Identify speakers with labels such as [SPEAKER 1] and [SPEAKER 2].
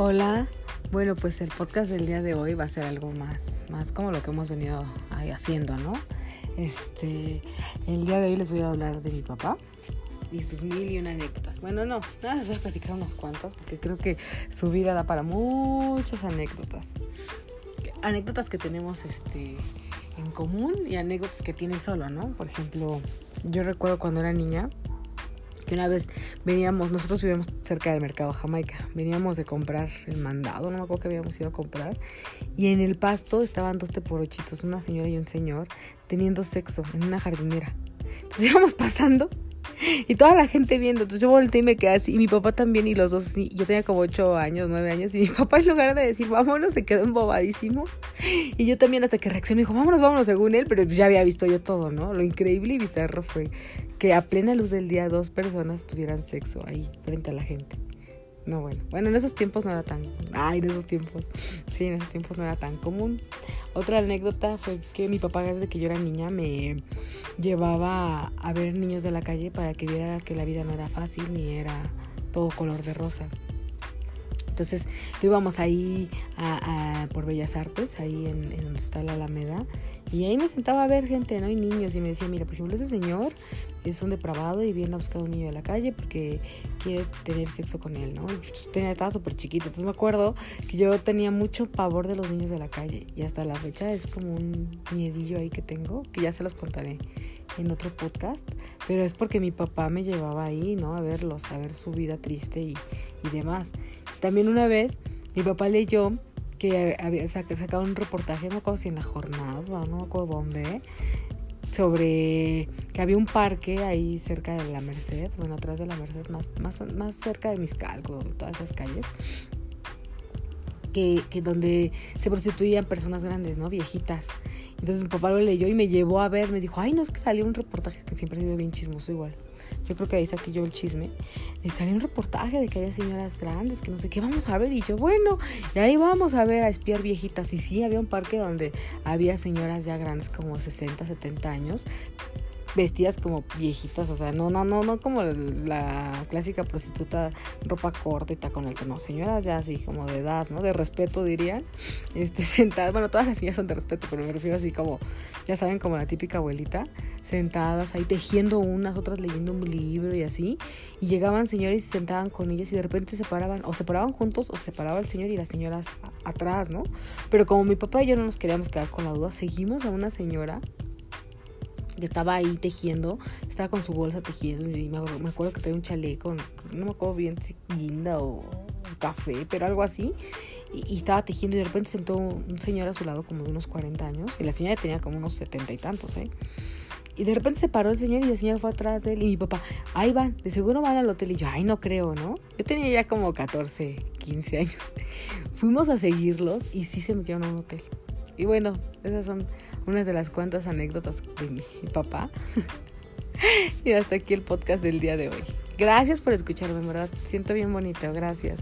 [SPEAKER 1] Hola, bueno pues el podcast del día de hoy va a ser algo más, más como lo que hemos venido ahí haciendo, ¿no? Este, el día de hoy les voy a hablar de mi papá y sus mil y una anécdotas. Bueno, no, nada, les voy a platicar unas cuantas porque creo que su vida da para muchas anécdotas. Anécdotas que tenemos este, en común y anécdotas que tienen solo, ¿no? Por ejemplo, yo recuerdo cuando era niña, que una vez veníamos, nosotros vivíamos cerca del mercado Jamaica, veníamos de comprar el mandado, no me acuerdo que habíamos ido a comprar, y en el pasto estaban dos teporochitos, una señora y un señor, teniendo sexo en una jardinera. Entonces íbamos pasando y toda la gente viendo. Entonces yo volteé y me quedé así. Y mi papá también, y los dos así. Yo tenía como 8 años, 9 años. Y mi papá, en lugar de decir vámonos, se quedó embobadísimo. Y yo también, hasta que reaccionó, me dijo vámonos, vámonos, según él. Pero ya había visto yo todo, ¿no? Lo increíble y bizarro fue que a plena luz del día dos personas tuvieran sexo ahí, frente a la gente. No, bueno. Bueno, en esos tiempos no era tan. Ay, en esos tiempos. Sí, en esos tiempos no era tan común. Otra anécdota fue que mi papá, desde que yo era niña, me llevaba a ver niños de la calle para que viera que la vida no era fácil ni era todo color de rosa. Entonces íbamos ahí a, por Bellas Artes, ahí en, en, donde está la Alameda, y ahí me sentaba a ver gente, ¿no? Y niños, y me decía, mira, por ejemplo, ese señor es un depravado y viene a buscar a un niño de la calle porque quiere tener sexo con él, ¿no? Yo tenía, estaba súper chiquita, entonces me acuerdo que yo tenía mucho pavor de los niños de la calle, y hasta la fecha es como un miedillo ahí que tengo, que ya se los contaré en otro podcast, pero es porque mi papá me llevaba ahí, ¿no? A verlos, a ver su vida triste y, y demás. También una vez mi papá leyó que había sacado un reportaje, no me acuerdo si en la jornada, no me acuerdo dónde, sobre que había un parque ahí cerca de la Merced, bueno, atrás de la Merced, más, más, más cerca de Miscalco, todas esas calles, que, que donde se prostituían personas grandes, ¿no? Viejitas. Entonces mi papá lo leyó y me llevó a ver, me dijo, ay, no, es que salió un reportaje que siempre ha sido bien chismoso igual yo creo que ahí saqué yo el chisme, y salió un reportaje de que había señoras grandes, que no sé qué, vamos a ver, y yo, bueno, y ahí vamos a ver, a espiar viejitas, y sí, había un parque donde había señoras ya grandes, como 60, 70 años, vestidas como viejitas, o sea, no, no, no, no como la clásica prostituta, ropa corta y tacón alto, no, señoras ya así como de edad, ¿no? De respeto dirían, este, sentadas, bueno, todas las señoras son de respeto, pero me refiero así como, ya saben, como la típica abuelita, sentadas ahí tejiendo unas, otras leyendo un libro y así, y llegaban señores y se sentaban con ellas y de repente se paraban, o se paraban juntos, o se paraba el señor y las señoras atrás, ¿no? Pero como mi papá y yo no nos queríamos quedar con la duda, seguimos a una señora que estaba ahí tejiendo, estaba con su bolsa tejiendo y me acuerdo, que tenía un chaleco, no me acuerdo bien si guinda o café, pero algo así. Y, estaba tejiendo y de repente sentó un señor a su lado como de unos 40 años y la señora tenía como unos 70 y tantos, ¿eh? Y de repente se paró el señor y el señor fue atrás de él y mi papá, ahí van, de seguro van al hotel. Y yo, ay, no creo, ¿no? Yo tenía ya como 14, 15 años. Fuimos a seguirlos y sí se metieron a un hotel. Y bueno, esas son unas de las cuantas anécdotas de mi papá. y hasta aquí el podcast del día de hoy. Gracias por escucharme, en verdad. Siento bien bonito. Gracias.